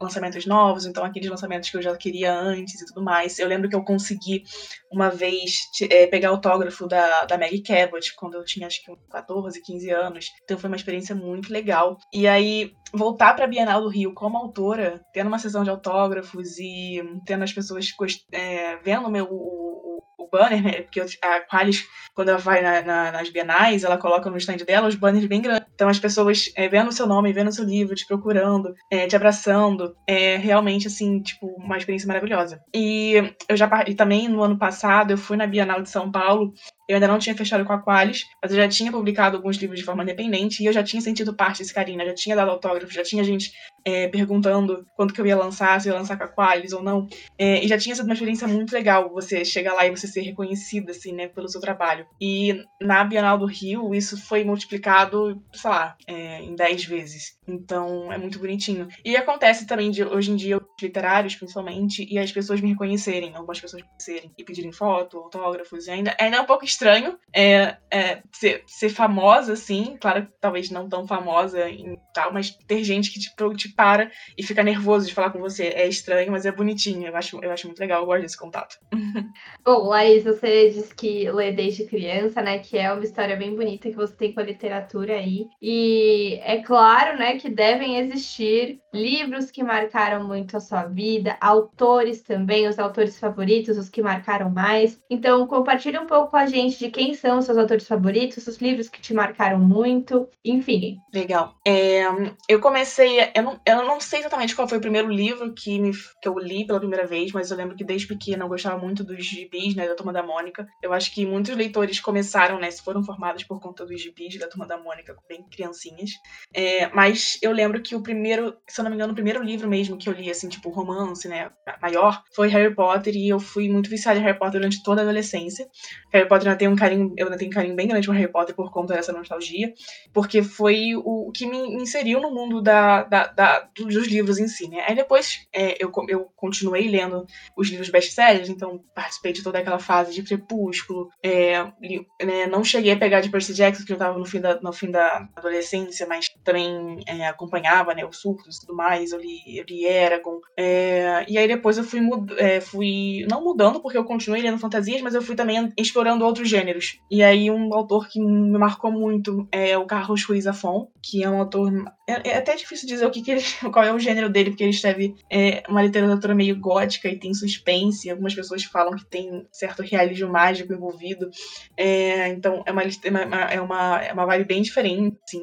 lançamentos novos, então aqueles lançamentos que eu já queria antes e tudo mais. Eu lembro que eu consegui uma vez é, pegar autógrafo da, da Maggie Cabot, quando eu tinha acho que 14, 15 anos. Então foi uma experiência muito legal. E aí, voltar para a Bienal do Rio como autora, tendo uma sessão de autógrafos e tendo as pessoas é, vendo meu, o, o banner, né? Porque a Qualis, quando ela vai na, na, nas bienais, ela coloca no stand dela os banners bem grandes. Então as pessoas é, vendo o seu nome, vendo o seu livro, te procurando, é, te abraçando, é realmente, assim, tipo, uma experiência maravilhosa. E eu já e também no ano passado eu fui na Bienal de São Paulo eu ainda não tinha fechado com a Qualis, mas eu já tinha publicado alguns livros de forma independente e eu já tinha sentido parte desse carinho, já tinha dado autógrafo, já tinha gente é, perguntando quando que eu ia lançar, se eu ia lançar com a Qualis ou não. É, e já tinha sido uma experiência muito legal você chegar lá e você ser reconhecida, assim, né, pelo seu trabalho. E na Bienal do Rio, isso foi multiplicado, sei lá, é, em 10 vezes. Então, é muito bonitinho. E acontece também de, hoje em dia, literários, principalmente, e as pessoas me reconhecerem, algumas pessoas me reconhecerem e pedirem foto, autógrafos, e ainda, ainda é um pouco estranho é, é, ser, ser famosa, assim, claro talvez não tão famosa e tal, mas ter gente que te, te para e fica nervoso de falar com você. É estranho, mas é bonitinho. Eu acho, eu acho muito legal, eu gosto desse contato. Bom, Laís, você disse que lê desde criança, né? Que é uma história bem bonita que você tem com a literatura aí. E é claro, né, que devem existir livros que marcaram muito a sua vida, autores também, os autores favoritos, os que marcaram mais. Então, compartilhe um pouco com a gente de quem são seus autores favoritos, os livros que te marcaram muito, enfim. Legal. É, eu comecei, eu não, eu não sei exatamente qual foi o primeiro livro que, me, que eu li pela primeira vez, mas eu lembro que desde pequena eu gostava muito dos gibis, né, da Turma da Mônica. Eu acho que muitos leitores começaram, né, se foram formados por conta dos gibis da Turma da Mônica, bem criancinhas. É, mas eu lembro que o primeiro, se eu não me engano, o primeiro livro mesmo que eu li, assim, tipo romance, né, maior, foi Harry Potter e eu fui muito viciada em Harry Potter durante toda a adolescência. Harry Potter tem um carinho, eu tenho um carinho bem grande por Harry Potter por conta dessa nostalgia, porque foi o que me inseriu no mundo da, da, da dos livros em si, né. Aí depois é, eu, eu continuei lendo os livros best-sellers, então participei de toda aquela fase de Crepúsculo, é, né, não cheguei a pegar de Percy Jackson, que eu tava no fim da, no fim da adolescência, mas também é, acompanhava, né, os surtos e tudo mais, eu li, eu li Eragon, é, e aí depois eu fui, mud é, fui, não mudando, porque eu continuei lendo fantasias, mas eu fui também explorando outros gêneros, e aí um autor que me marcou muito é o Carlos Ruiz Zafón, que é um autor, é, é até difícil dizer o que, que ele, qual é o gênero dele, porque ele escreve é, uma literatura meio gótica e tem suspense, algumas pessoas falam que tem certo realismo mágico envolvido, é, então é uma, é uma, é uma vibe bem diferente, assim,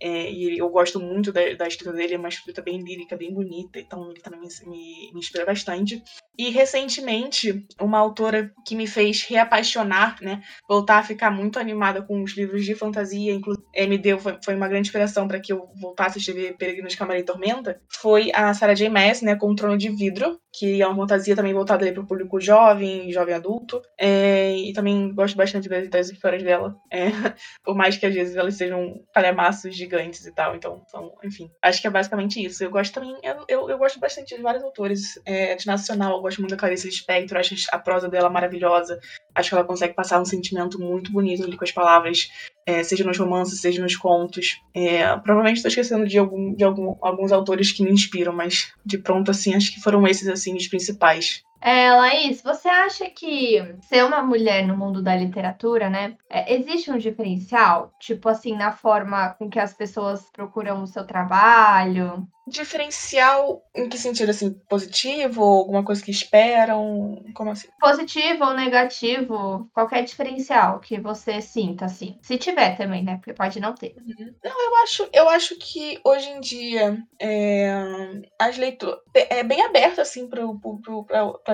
é, e eu gosto muito da, da escrita dele, é uma escrita bem lírica, bem bonita, então ele também me, me inspira bastante. E recentemente, uma autora que me fez reapaixonar, né, voltar a ficar muito animada com os livros de fantasia, inclusive é, me deu, foi, foi uma grande inspiração para que eu voltasse a escrever Peregrinos de Câmara e Tormenta, foi a Sarah J. Maas, né, com o Trono de Vidro, que é uma fantasia também voltada para o público jovem, jovem adulto, é, e também gosto bastante das, das histórias dela, é, por mais que às vezes elas sejam calhamaços gigantes e tal, então, enfim, acho que é basicamente isso. Eu gosto também, eu, eu, eu gosto bastante de vários autores, é, de nacional, eu gosto muito da Clarice Lispector, acho a prosa dela maravilhosa, acho que ela consegue passar um sentimento muito bonito ali com as palavras, é, seja nos romances, seja nos contos. É, provavelmente estou esquecendo de, algum, de algum, alguns autores que me inspiram, mas de pronto, assim, acho que foram esses, assim, os principais. É, Laís, você acha que ser uma mulher no mundo da literatura, né, é, existe um diferencial? Tipo assim, na forma com que as pessoas procuram o seu trabalho? Diferencial em que sentido, assim, positivo? Alguma coisa que esperam? Como assim? Positivo ou negativo, qualquer diferencial que você sinta, assim. Se tiver também, né? Porque pode não ter. Uhum. Não, eu acho, eu acho que hoje em dia é, as leituras é bem aberto, assim, para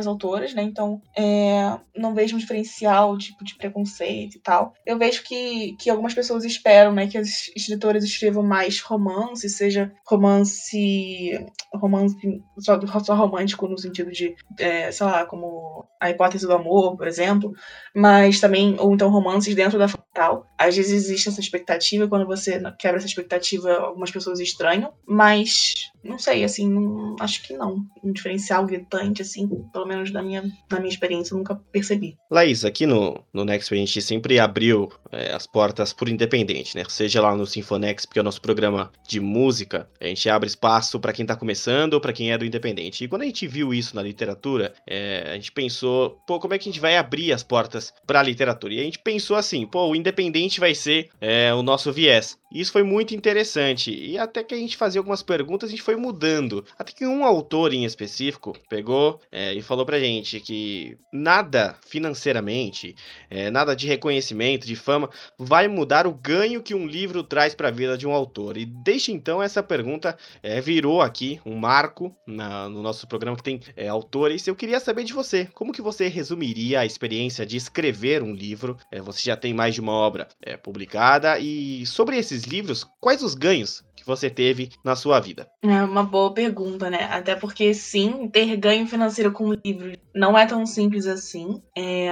as autoras, né? Então, é, não vejo um diferencial, tipo, de preconceito e tal. Eu vejo que, que algumas pessoas esperam, né, que as escritoras escrevam mais romance, seja romance. romance só, só romântico no sentido de, é, sei lá, como a hipótese do amor, por exemplo, mas também, ou então romances dentro da fatal. Às vezes existe essa expectativa, quando você quebra essa expectativa, algumas pessoas estranham, mas não sei, assim, não, acho que não. Um diferencial gritante, assim, pelo menos na minha, na minha experiência, eu nunca percebi. Laís, aqui no, no Next a gente sempre abriu é, as portas por independente, né? Seja lá no Sinfonex, porque é o nosso programa de música, a gente abre espaço para quem tá começando ou para quem é do independente. E quando a gente viu isso na literatura, é, a gente pensou, pô, como é que a gente vai abrir as portas para a literatura? E a gente pensou assim, pô, o independente vai ser é, o nosso viés. E isso foi muito interessante. E até que a gente fazia algumas perguntas, a gente foi mudando. Até que um autor em específico pegou é, e falou pra gente que nada financeiramente, é, nada de reconhecimento, de fama, vai mudar o ganho que um livro traz para a vida de um autor. E desde então essa pergunta é, virou aqui um marco na, no nosso programa que tem é, autores. Eu queria saber de você, como que você resumiria a experiência de escrever um livro? É, você já tem mais de uma obra é, publicada e sobre esses livros, quais os ganhos que você teve na sua vida? É uma boa pergunta, né? Até porque, sim, ter ganho financeiro com livro não é tão simples assim, é,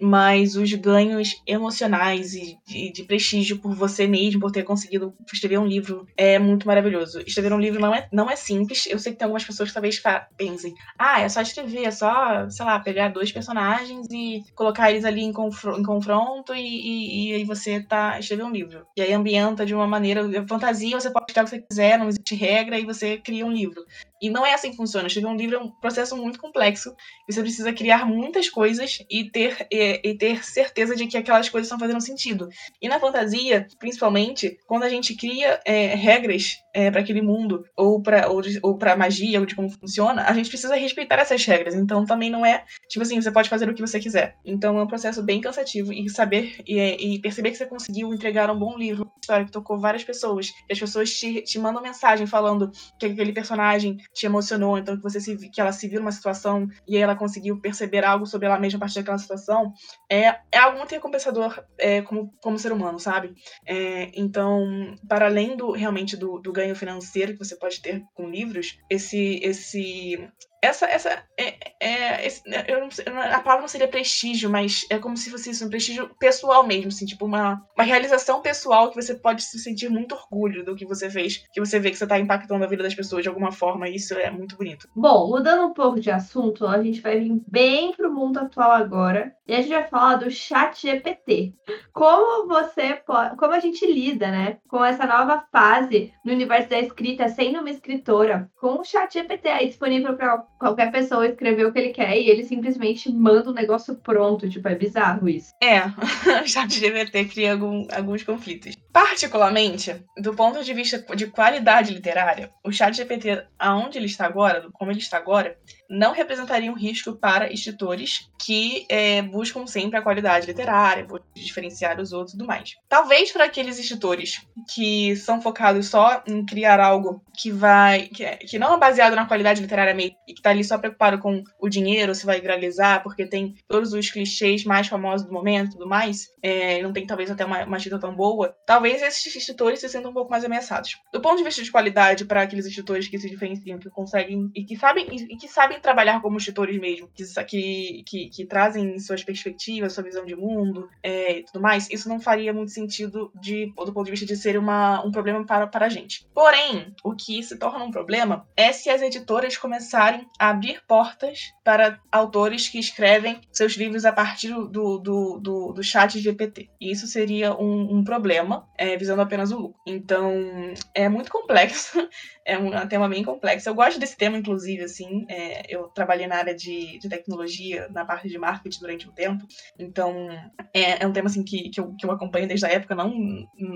mas os ganhos emocionais e de, de, prestígio por você mesmo, por ter conseguido escrever um livro, é muito maravilhoso. Escrever um livro não é, não é simples. Eu sei que tem algumas pessoas que talvez pensem, ah, é só escrever, é só, sei lá, pegar dois personagens e colocar eles ali em, confronto, em confronto e, e, e aí você tá escrever um livro. E aí ambienta de uma maneira, fantasia, você pode que você quiser, não existe regra, e você cria um livro. E não é assim que funciona. Escrever um livro é um processo muito complexo. Você precisa criar muitas coisas e ter, e, e ter certeza de que aquelas coisas estão fazendo sentido. E na fantasia, principalmente, quando a gente cria é, regras é, para aquele mundo, ou para ou, ou magia, ou de como funciona, a gente precisa respeitar essas regras. Então também não é, tipo assim, você pode fazer o que você quiser. Então é um processo bem cansativo. E saber e, e perceber que você conseguiu entregar um bom livro, uma história que tocou várias pessoas, que as pessoas te, te mandam mensagem falando que aquele personagem te emocionou, então que você se, que ela se viu numa situação e ela conseguiu perceber algo sobre ela mesma a partir daquela situação, é, é algo muito recompensador é, como, como ser humano, sabe? É, então, para além do realmente do, do ganho financeiro que você pode ter com livros, esse esse essa, essa é, é esse, eu não a palavra não seria prestígio, mas é como se fosse isso, um prestígio pessoal mesmo, assim, tipo uma, uma realização pessoal que você pode se sentir muito orgulho do que você fez, que você vê que você está impactando a vida das pessoas de alguma forma, e isso é muito bonito. Bom, mudando um pouco de assunto, a gente vai vir bem pro mundo atual agora, e a gente vai falar do chat GPT. Como você pode, como a gente lida, né, com essa nova fase no universo da escrita, sendo uma escritora, com o chat GPT aí disponível para qualquer pessoa escrever o que ele quer e ele simplesmente manda o um negócio pronto. Tipo, é bizarro isso. É, o chat GPT cria algum, alguns conflitos. Particularmente, do ponto de vista de qualidade literária, o chat GPT, aonde ele está agora, como ele está agora, não representaria um risco para escritores que é, buscam sempre a qualidade literária, diferenciar os outros e tudo mais. Talvez para aqueles escritores que são focados só em criar algo que vai. que, é, que não é baseado na qualidade literária mesmo, e que está ali só preocupado com o dinheiro, se vai viralizar, porque tem todos os clichês mais famosos do momento e tudo mais, é, não tem talvez até uma, uma tão boa, talvez esses escritores se sintam um pouco mais ameaçados. Do ponto de vista de qualidade, para aqueles escritores que se diferenciam, que conseguem e que sabem, e, que sabem trabalhar como escritores mesmo, que, que, que, que trazem suas perspectivas, sua visão de mundo é, e tudo mais, isso não faria muito sentido de, do ponto de vista de ser uma, um problema para, para a gente. Porém, o que se torna um problema é se as editoras começarem a abrir portas para autores que escrevem seus livros a partir do, do, do, do chat GPT. E isso seria um, um problema, é, visando apenas o lucro. Então, é muito complexo é um, é um, tema bem complexo. Eu gosto desse tema, inclusive, assim. É, eu trabalhei na área de, de, tecnologia, na parte de marketing durante um tempo. Então, é, é um tema, assim, que, que, eu, que eu acompanho desde a época. Não,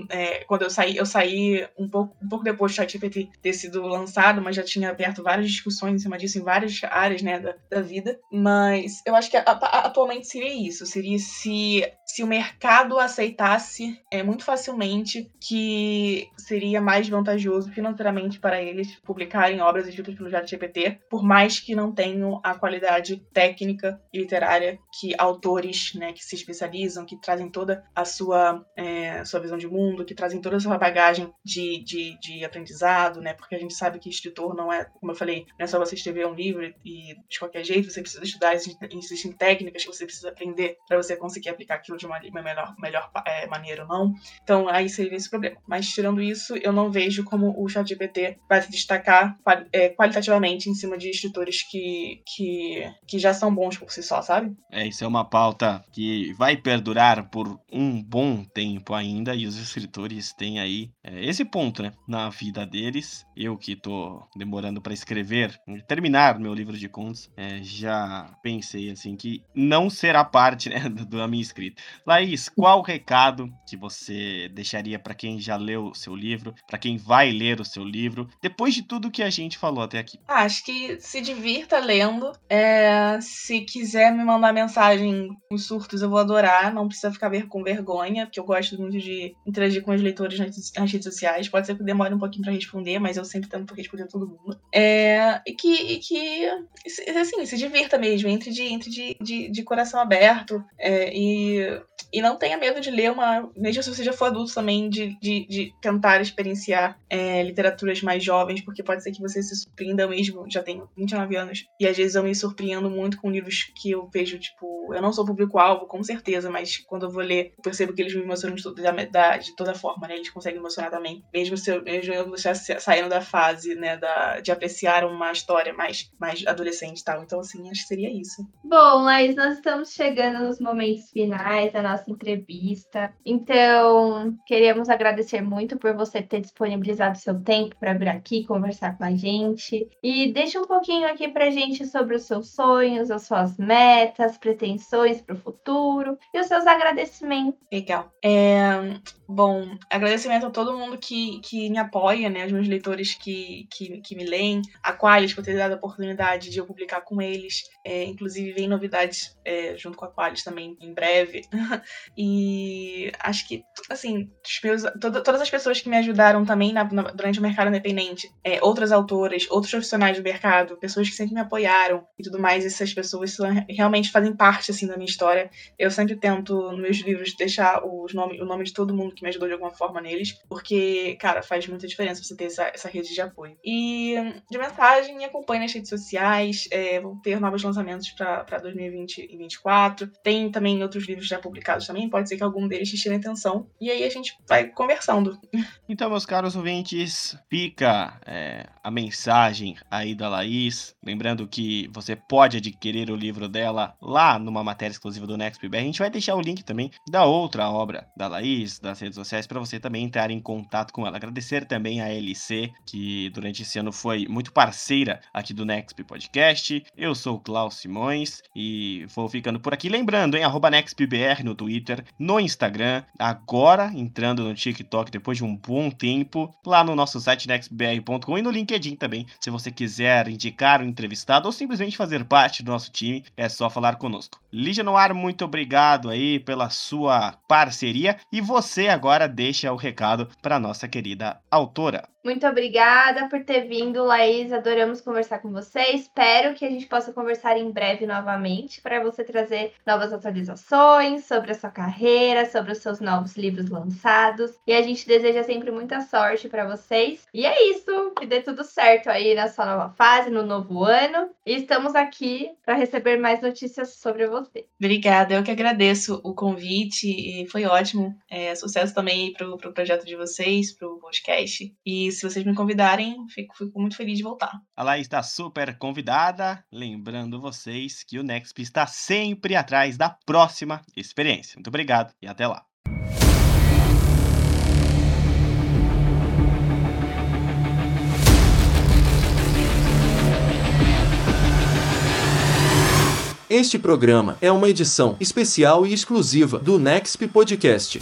é, quando eu saí, eu saí um pouco, um pouco depois do ChatGPT ter sido lançado, mas já tinha aberto várias discussões em cima disso em várias áreas, né, da, da vida. Mas eu acho que a, a, atualmente seria isso. Seria se, se o mercado aceitasse é, muito facilmente que seria mais vantajoso financeiramente para eles publicarem obras escritas pelo ChatGPT, por mais que não tenham a qualidade técnica e literária que autores, né, que se especializam, que trazem toda a sua, é, sua visão de mundo, que trazem toda a sua bagagem de, de, de aprendizado, né, porque a gente sabe que escritor não é, como eu falei, não é só você escrever um livro e de qualquer jeito, você precisa estudar, existem técnicas que você precisa aprender para você conseguir aplicar aquilo de uma, uma melhor, melhor é, maneira ou não. Então, aí seria esse problema. Mas, tirando isso, eu não vejo como o ChatGPT vai se destacar é, qualitativamente em cima de escritores que, que, que já são bons por si só, sabe? É, isso é uma pauta que vai perdurar por um bom tempo ainda e os escritores têm aí é, esse ponto, né, na vida deles. Eu que tô demorando para escrever, terminar meu livro de contos, é, já pensei assim que não será parte né, da minha escrita. Laís, qual o recado que você deixaria para quem já leu o seu livro, para quem vai ler o seu livro, depois de tudo que a gente falou até aqui? Ah, acho que se divirta lendo. É, se quiser me mandar mensagem com surtos, eu vou adorar. Não precisa ficar com vergonha, porque eu gosto muito de interagir com os leitores nas, nas redes sociais. Pode ser que demore um pouquinho para responder, mas eu sempre tento responder todo mundo. É, e que, e que assim, se divirta mesmo, entre de, entre de, de, de coração aberto é, e, e não tenha medo de ler uma. Mesmo se você já for adulto também, de, de, de tentar experienciar é, literaturas mais jovens, porque pode ser que você se surpreenda mesmo. Já tenho 29 anos e às vezes eu me surpreendo muito com livros que eu vejo, tipo, eu não sou público-alvo, com certeza, mas quando eu vou ler, eu percebo que eles me emocionam de, toda, da, de toda forma, né? Eles conseguem emocionar também. Mesmo se eu, mesmo eu já saindo da fase, né, da, de apreciar uma história mais, mais adolescente e tal. Então, assim, acho que seria isso. Bom, mas nós estamos chegando nos momentos finais da nossa entrevista. Então, queríamos agradecer muito por você ter disponibilizado seu tempo para vir aqui conversar com a gente. E deixa um pouquinho aqui pra gente sobre os seus sonhos, as suas metas, pretensões para o futuro e os seus agradecimentos. Legal. É, bom, agradecimento a todo mundo que, que me apoia, né? Os meus leitores que, que, que me leem, a Qualis por ter dado a oportunidade de eu publicar com eles. É, inclusive, vem novidades é, junto com a Qualis também em breve. e acho que, assim, meus, toda, todas as pessoas que me ajudaram também na, na, durante o mercado independente, é, outras autoras, outros profissionais do mercado, pessoas que sempre me apoiaram e tudo mais, essas pessoas são, realmente fazem parte, assim, da minha história. Eu sempre tento, nos meus livros, deixar os nome, o nome de todo mundo que me ajudou de alguma forma neles, porque, cara, faz muita diferença você ter essa, essa rede de apoio. E, de mensagem, me acompanhe nas redes sociais, é, vou ter novos lançamentos para 2020 e 2024. Tem também outros livros já publicados também, pode ser que algum deles te tire atenção. E aí a gente vai conversando. Então, meus caros ouvintes, fica é, a mensagem aí da Laís. Lembrando que você pode adquirir o livro dela lá numa matéria exclusiva do NextBR. A gente vai deixar o link também da outra obra da Laís, das redes sociais, para você também entrar em contato com ela. Agradecer também a LC, que durante esse ano foi muito parceira aqui do Nexp Podcast. Eu sou o Klaus Simões e vou ficando por aqui. Lembrando, em arroba no Twitter, no Instagram, agora entrando no TikTok depois de um bom tempo, lá no nosso site nextbr.com e no LinkedIn também. Se você quiser indicar um entrevistado ou simplesmente fazer parte do nosso time, é só falar conosco. Lígia Noir, muito obrigado aí pela sua parceria e você agora deixa o recado para nossa querida autora. Muito obrigada por ter vindo, Laís. Adoramos conversar com você. Espero que a gente possa conversar em breve novamente para você trazer novas atualizações sobre a sua carreira, sobre os seus novos livros lançados. E a gente deseja sempre muita sorte para vocês. E é isso, que dê tudo certo aí na sua nova fase, no novo ano. E estamos aqui para receber mais notícias sobre você. Obrigada, eu que agradeço o convite e foi ótimo. É, sucesso também para o pro projeto de vocês, para o podcast. E se vocês me convidarem, fico, fico muito feliz de voltar. A Laís está super convidada. Lembrando vocês que o Nexp está sempre atrás da próxima experiência. Muito obrigado e até lá. Este programa é uma edição especial e exclusiva do Nexp Podcast.